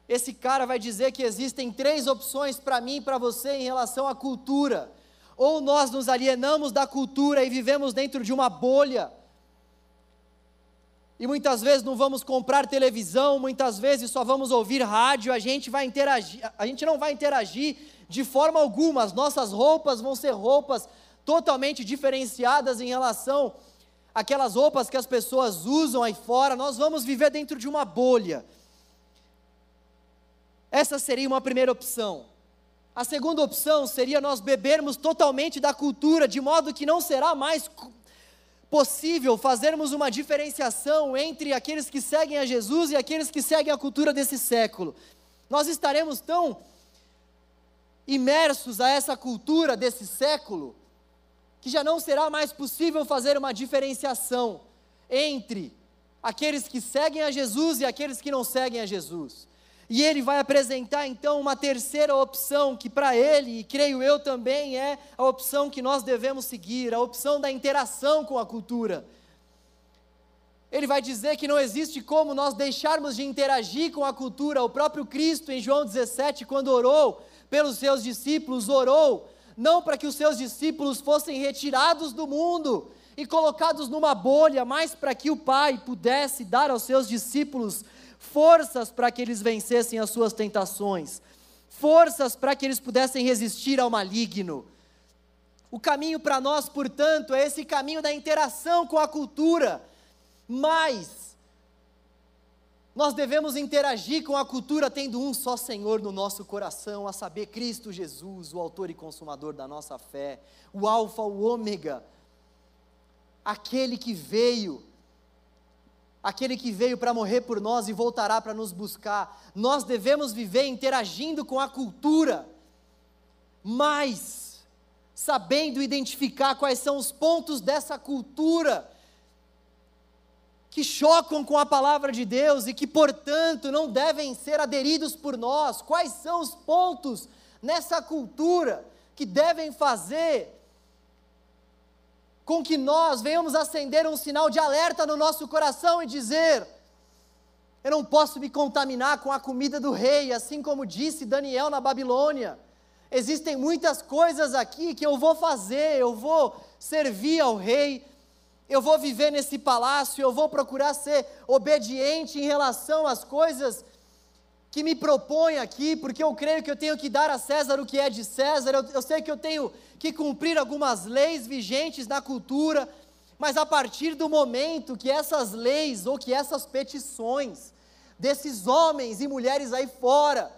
Esse cara vai dizer que existem três opções para mim e para você em relação à cultura. Ou nós nos alienamos da cultura e vivemos dentro de uma bolha, e muitas vezes não vamos comprar televisão, muitas vezes só vamos ouvir rádio, a gente vai interagir, a gente não vai interagir de forma alguma, as nossas roupas vão ser roupas totalmente diferenciadas em relação àquelas roupas que as pessoas usam aí fora, nós vamos viver dentro de uma bolha. Essa seria uma primeira opção. A segunda opção seria nós bebermos totalmente da cultura, de modo que não será mais possível fazermos uma diferenciação entre aqueles que seguem a Jesus e aqueles que seguem a cultura desse século. Nós estaremos tão imersos a essa cultura desse século que já não será mais possível fazer uma diferenciação entre aqueles que seguem a Jesus e aqueles que não seguem a Jesus. E ele vai apresentar então uma terceira opção, que para ele, e creio eu também, é a opção que nós devemos seguir, a opção da interação com a cultura. Ele vai dizer que não existe como nós deixarmos de interagir com a cultura. O próprio Cristo, em João 17, quando orou pelos seus discípulos, orou não para que os seus discípulos fossem retirados do mundo e colocados numa bolha, mas para que o Pai pudesse dar aos seus discípulos forças para que eles vencessem as suas tentações, forças para que eles pudessem resistir ao maligno. O caminho para nós, portanto, é esse caminho da interação com a cultura, mas nós devemos interagir com a cultura tendo um só Senhor no nosso coração, a saber, Cristo Jesus, o Autor e Consumador da nossa fé, o Alfa, o Ômega, aquele que veio aquele que veio para morrer por nós e voltará para nos buscar. Nós devemos viver interagindo com a cultura, mas sabendo identificar quais são os pontos dessa cultura que chocam com a palavra de Deus e que, portanto, não devem ser aderidos por nós. Quais são os pontos nessa cultura que devem fazer com que nós venhamos acender um sinal de alerta no nosso coração e dizer: eu não posso me contaminar com a comida do rei, assim como disse Daniel na Babilônia. Existem muitas coisas aqui que eu vou fazer, eu vou servir ao rei, eu vou viver nesse palácio, eu vou procurar ser obediente em relação às coisas que me propõe aqui, porque eu creio que eu tenho que dar a César o que é de César, eu, eu sei que eu tenho que cumprir algumas leis vigentes na cultura, mas a partir do momento que essas leis ou que essas petições desses homens e mulheres aí fora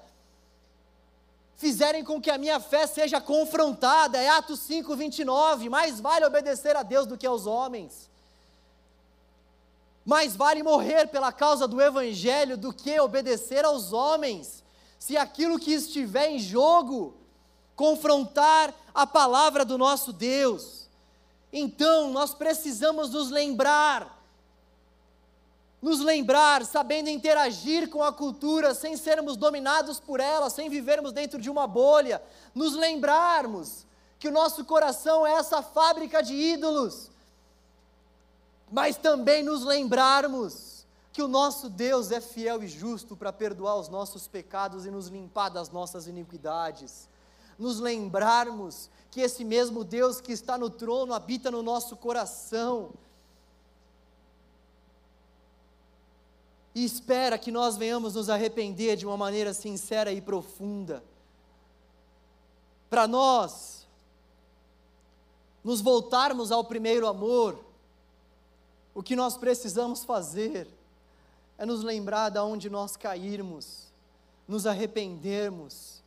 fizerem com que a minha fé seja confrontada, é Atos 5, 29, mais vale obedecer a Deus do que aos homens. Mais vale morrer pela causa do Evangelho do que obedecer aos homens. Se aquilo que estiver em jogo confrontar a palavra do nosso Deus, então nós precisamos nos lembrar, nos lembrar, sabendo interagir com a cultura, sem sermos dominados por ela, sem vivermos dentro de uma bolha, nos lembrarmos que o nosso coração é essa fábrica de ídolos mas também nos lembrarmos que o nosso Deus é fiel e justo para perdoar os nossos pecados e nos limpar das nossas iniquidades. Nos lembrarmos que esse mesmo Deus que está no trono habita no nosso coração. E espera que nós venhamos nos arrepender de uma maneira sincera e profunda. Para nós, nos voltarmos ao primeiro amor, o que nós precisamos fazer é nos lembrar de onde nós cairmos, nos arrependermos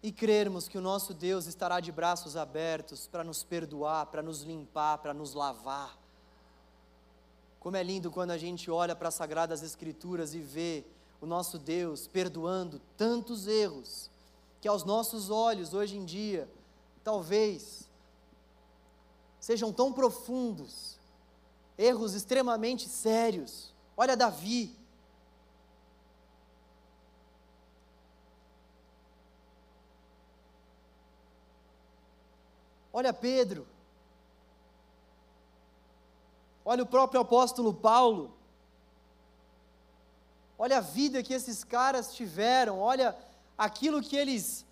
e crermos que o nosso Deus estará de braços abertos para nos perdoar, para nos limpar, para nos lavar. Como é lindo quando a gente olha para as Sagradas Escrituras e vê o nosso Deus perdoando tantos erros que aos nossos olhos hoje em dia, talvez, sejam tão profundos, erros extremamente sérios. Olha Davi. Olha Pedro. Olha o próprio apóstolo Paulo. Olha a vida que esses caras tiveram, olha aquilo que eles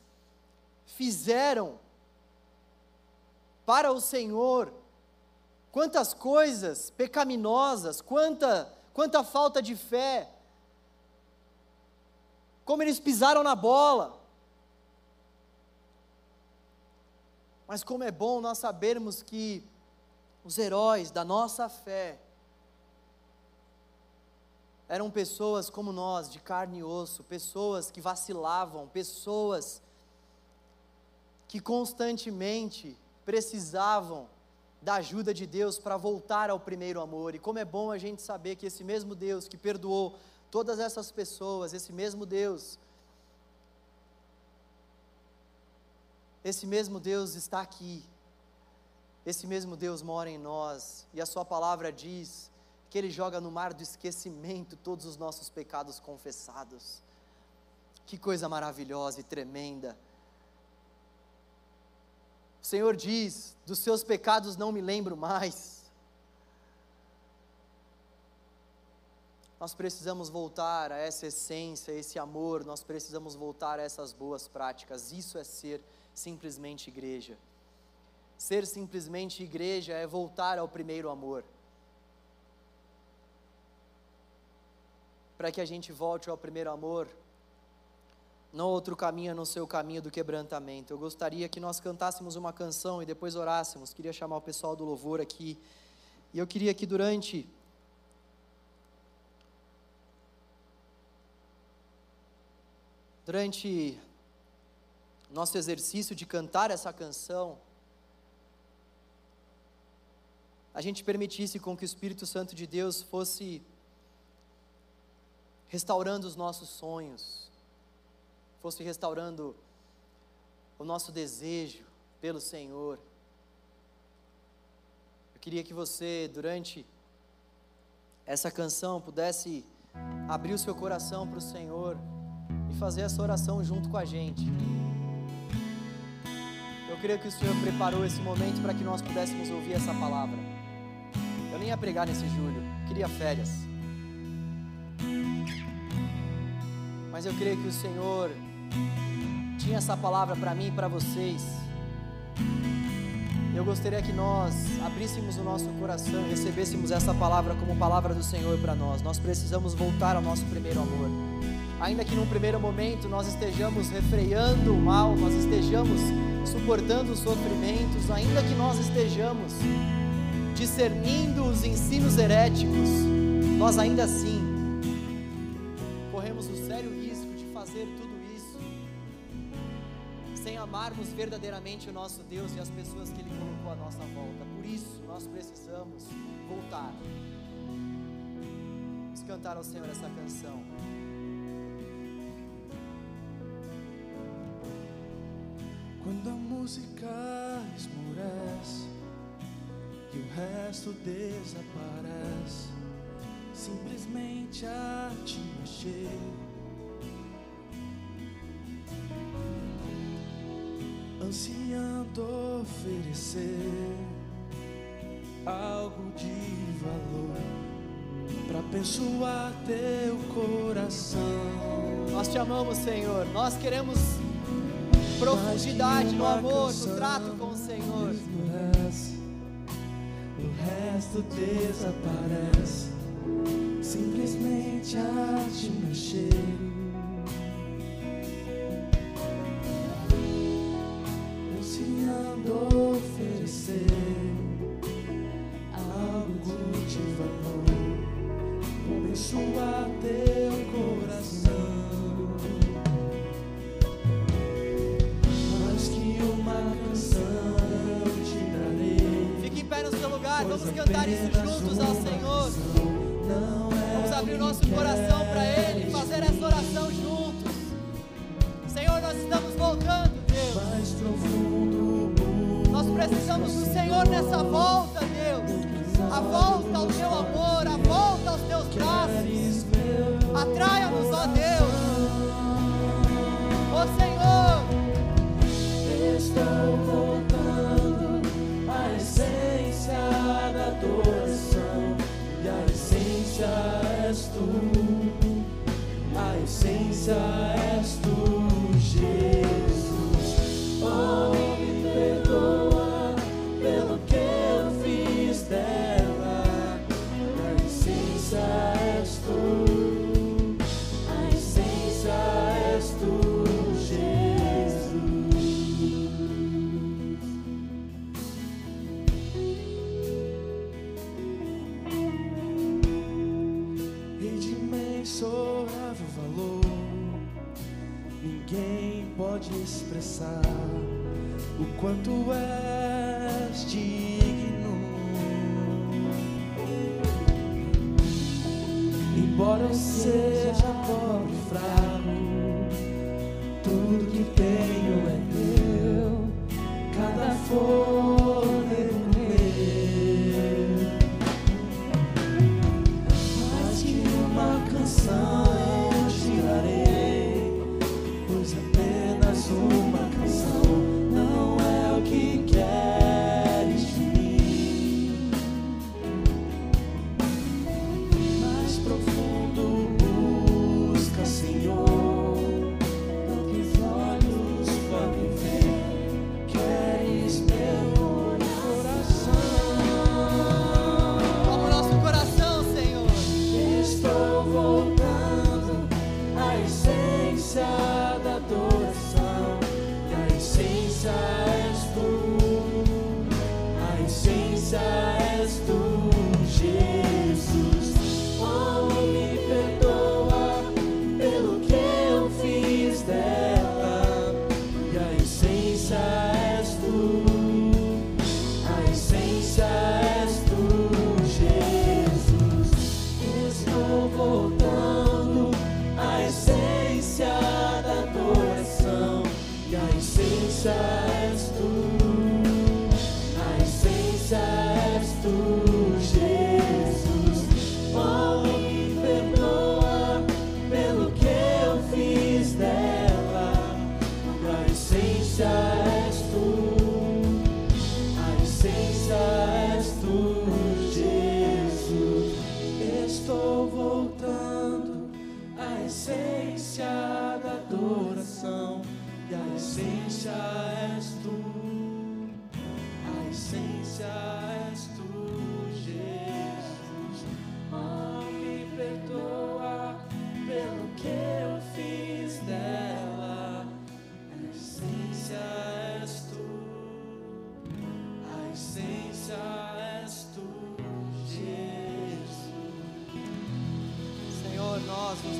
fizeram para o Senhor. Quantas coisas pecaminosas, quanta, quanta falta de fé. Como eles pisaram na bola. Mas como é bom nós sabermos que os heróis da nossa fé eram pessoas como nós, de carne e osso, pessoas que vacilavam, pessoas que constantemente precisavam da ajuda de Deus para voltar ao primeiro amor. E como é bom a gente saber que esse mesmo Deus que perdoou todas essas pessoas, esse mesmo Deus, esse mesmo Deus está aqui. Esse mesmo Deus mora em nós, e a Sua palavra diz que Ele joga no mar do esquecimento todos os nossos pecados confessados. Que coisa maravilhosa e tremenda o Senhor diz: dos seus pecados não me lembro mais. Nós precisamos voltar a essa essência, a esse amor, nós precisamos voltar a essas boas práticas. Isso é ser simplesmente igreja. Ser simplesmente igreja é voltar ao primeiro amor. Para que a gente volte ao primeiro amor, não outro caminho no seu caminho do quebrantamento. Eu gostaria que nós cantássemos uma canção e depois orássemos. Queria chamar o pessoal do louvor aqui. E eu queria que durante durante nosso exercício de cantar essa canção, a gente permitisse com que o Espírito Santo de Deus fosse restaurando os nossos sonhos, fosse restaurando o nosso desejo pelo Senhor. Eu queria que você, durante essa canção, pudesse abrir o seu coração para o Senhor e fazer essa oração junto com a gente. Eu creio que o Senhor preparou esse momento para que nós pudéssemos ouvir essa palavra. Eu nem ia pregar nesse julho, queria férias. Mas eu creio que o Senhor tinha essa palavra para mim e para vocês. Eu gostaria que nós abríssemos o nosso coração e recebêssemos essa palavra como palavra do Senhor para nós. Nós precisamos voltar ao nosso primeiro amor. Ainda que num primeiro momento nós estejamos refreando o mal, nós estejamos suportando os sofrimentos, ainda que nós estejamos discernindo os ensinos heréticos, nós ainda assim amarmos verdadeiramente o nosso Deus e as pessoas que Ele colocou à nossa volta. Por isso, nós precisamos voltar. Vamos cantar ao Senhor essa canção. Quando a música esmorece e o resto desaparece, simplesmente a te mexer ansiando oferecer algo de valor para abençoar teu coração. Nós te amamos, Senhor. Nós queremos profundidade no amor, no trato com o Senhor. O resto desaparece, simplesmente a te mexer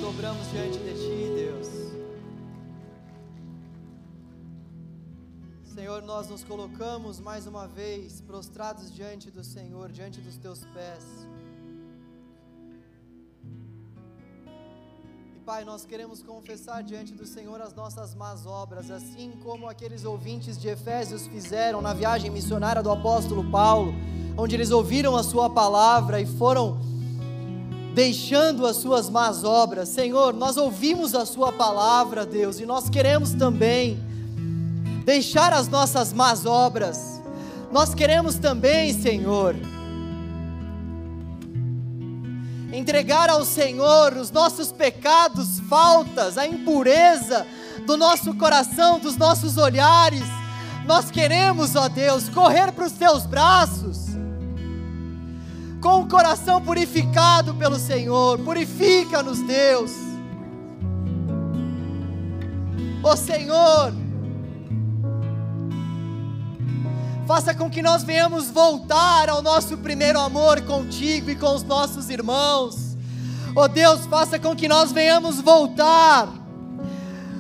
dobramos diante de Ti, Deus. Senhor, nós nos colocamos mais uma vez prostrados diante do Senhor, diante dos Teus pés. E Pai, nós queremos confessar diante do Senhor as nossas más obras, assim como aqueles ouvintes de Efésios fizeram na viagem missionária do apóstolo Paulo, onde eles ouviram a Sua palavra e foram deixando as suas más obras. Senhor, nós ouvimos a Sua palavra, Deus, e nós queremos também deixar as nossas más obras. Nós queremos também, Senhor, entregar ao Senhor os nossos pecados, faltas, a impureza do nosso coração, dos nossos olhares. Nós queremos, ó Deus, correr para os teus braços com o coração purificado pelo Senhor. Purifica-nos, Deus. Ó Senhor, faça com que nós venhamos voltar ao nosso primeiro amor contigo e com os nossos irmãos. Ó Deus, faça com que nós venhamos voltar,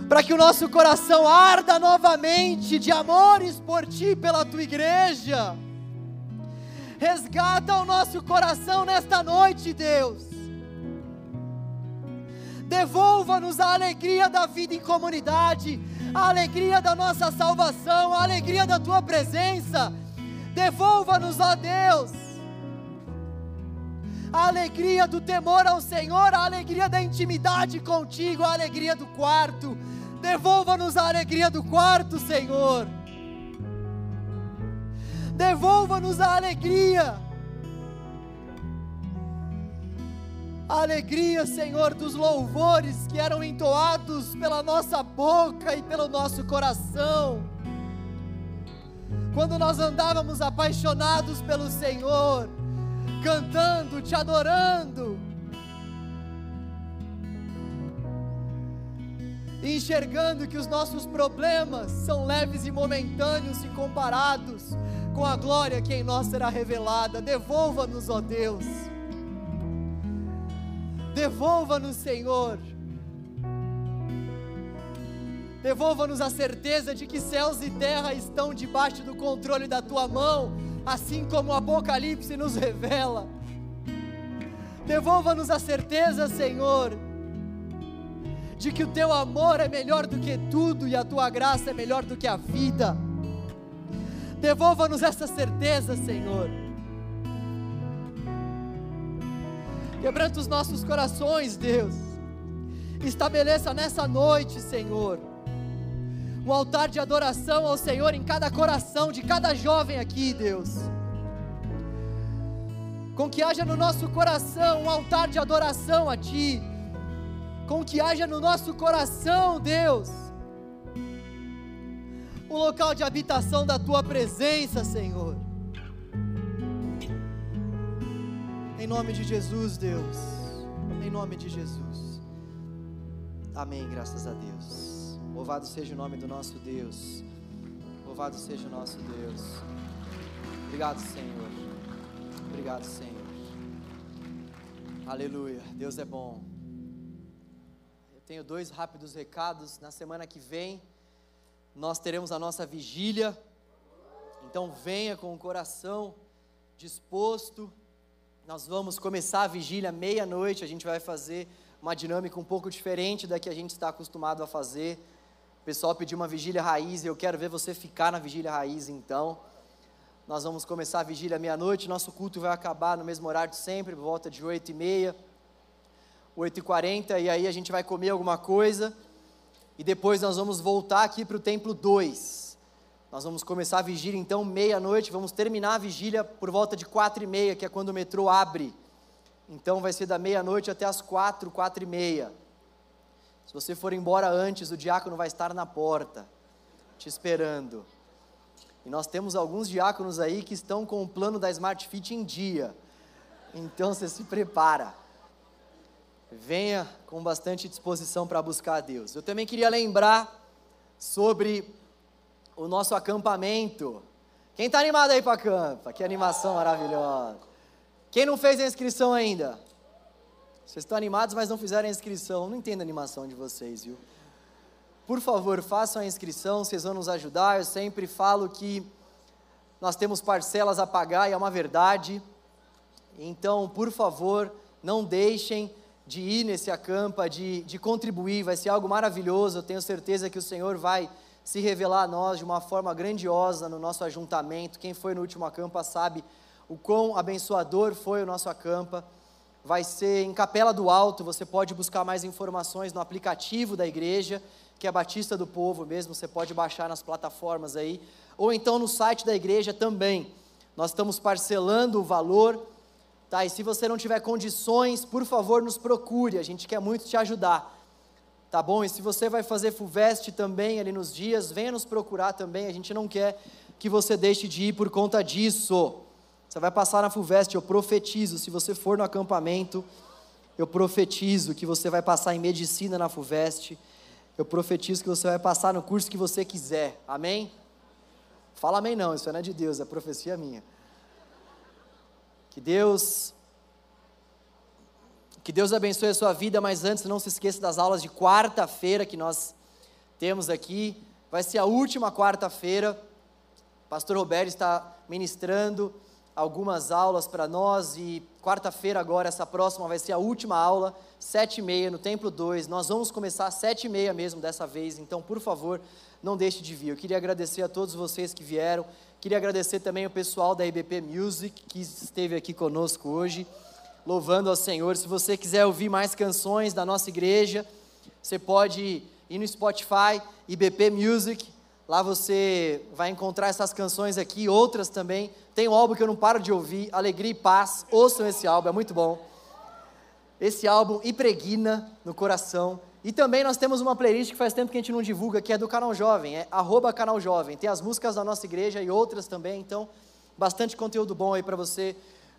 para que o nosso coração arda novamente de amores por ti pela tua igreja. Resgata o nosso coração nesta noite, Deus. Devolva-nos a alegria da vida em comunidade, a alegria da nossa salvação, a alegria da tua presença. Devolva-nos, ó Deus, a alegria do temor ao Senhor, a alegria da intimidade contigo, a alegria do quarto. Devolva-nos a alegria do quarto, Senhor. Devolva-nos a alegria. A alegria, Senhor, dos louvores que eram entoados pela nossa boca e pelo nosso coração. Quando nós andávamos apaixonados pelo Senhor, cantando, te adorando, e enxergando que os nossos problemas são leves e momentâneos se comparados com a glória que em nós será revelada. Devolva-nos, ó Deus. Devolva-nos, Senhor. Devolva-nos a certeza de que céus e terra estão debaixo do controle da tua mão, assim como o Apocalipse nos revela. Devolva-nos a certeza, Senhor, de que o teu amor é melhor do que tudo e a tua graça é melhor do que a vida. Devolva-nos essa certeza, Senhor. Quebranta os nossos corações, Deus. Estabeleça nessa noite, Senhor, um altar de adoração ao Senhor em cada coração de cada jovem aqui, Deus. Com que haja no nosso coração um altar de adoração a Ti. Com que haja no nosso coração, Deus, um local de habitação da Tua presença, Senhor. Em nome de Jesus, Deus. Em nome de Jesus. Amém, graças a Deus. Louvado seja o nome do nosso Deus. Louvado seja o nosso Deus. Obrigado, Senhor. Obrigado, Senhor. Aleluia. Deus é bom. Eu tenho dois rápidos recados. Na semana que vem, nós teremos a nossa vigília. Então, venha com o coração disposto. Nós vamos começar a vigília meia-noite. A gente vai fazer uma dinâmica um pouco diferente da que a gente está acostumado a fazer. O pessoal pediu uma vigília raiz e eu quero ver você ficar na vigília raiz então. Nós vamos começar a vigília meia-noite. Nosso culto vai acabar no mesmo horário de sempre, por volta de 8 e meia, 8 e 40 e aí a gente vai comer alguma coisa. E depois nós vamos voltar aqui para o templo 2. Nós vamos começar a vigília então meia-noite, vamos terminar a vigília por volta de quatro e meia, que é quando o metrô abre. Então vai ser da meia-noite até as quatro, quatro e meia. Se você for embora antes, o diácono vai estar na porta, te esperando. E nós temos alguns diáconos aí que estão com o plano da Smart Fit em dia. Então você se prepara. Venha com bastante disposição para buscar a Deus. Eu também queria lembrar sobre o nosso acampamento. Quem está animado aí para acampa? Que animação maravilhosa. Quem não fez a inscrição ainda? Vocês estão animados, mas não fizeram a inscrição. Não entendo a animação de vocês, viu? Por favor, façam a inscrição, vocês vão nos ajudar. Eu sempre falo que nós temos parcelas a pagar e é uma verdade. Então, por favor, não deixem de ir nesse acampa, de, de contribuir, vai ser algo maravilhoso. Eu tenho certeza que o Senhor vai se revelar a nós de uma forma grandiosa no nosso ajuntamento. Quem foi no último acampa sabe o quão abençoador foi o nosso acampa. Vai ser em Capela do Alto, você pode buscar mais informações no aplicativo da igreja, que é Batista do Povo mesmo, você pode baixar nas plataformas aí, ou então no site da igreja também. Nós estamos parcelando o valor, tá? E se você não tiver condições, por favor, nos procure, a gente quer muito te ajudar. Tá bom? E se você vai fazer FUVEST também ali nos dias, venha nos procurar também, a gente não quer que você deixe de ir por conta disso. Você vai passar na FUVEST, eu profetizo, se você for no acampamento, eu profetizo que você vai passar em medicina na FUVEST, eu profetizo que você vai passar no curso que você quiser, amém? Fala amém não, isso não é de Deus, é profecia minha. Que Deus que Deus abençoe a sua vida, mas antes não se esqueça das aulas de quarta-feira que nós temos aqui. Vai ser a última quarta-feira. Pastor Roberto está ministrando algumas aulas para nós e quarta-feira agora, essa próxima vai ser a última aula, sete e meia no Templo 2. Nós vamos começar às sete e meia mesmo dessa vez, então por favor, não deixe de vir. Eu queria agradecer a todos vocês que vieram, queria agradecer também o pessoal da IBP Music que esteve aqui conosco hoje, louvando ao Senhor. Se você quiser ouvir mais canções da nossa igreja, você pode ir no Spotify, IBP Music, Lá você vai encontrar essas canções aqui, outras também. Tem um álbum que eu não paro de ouvir, Alegria e Paz. Ouçam esse álbum, é muito bom. Esse álbum impregna no coração. E também nós temos uma playlist que faz tempo que a gente não divulga, que é do Canal Jovem, é arroba Canal Jovem. Tem as músicas da nossa igreja e outras também, então bastante conteúdo bom aí para você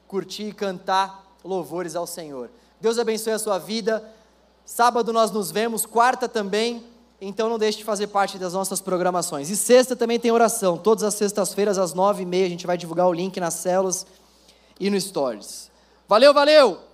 curtir e cantar louvores ao Senhor. Deus abençoe a sua vida. Sábado nós nos vemos, quarta também então não deixe de fazer parte das nossas programações. E sexta também tem oração, todas as sextas-feiras às nove e meia a gente vai divulgar o link nas células e no Stories. Valeu, valeu!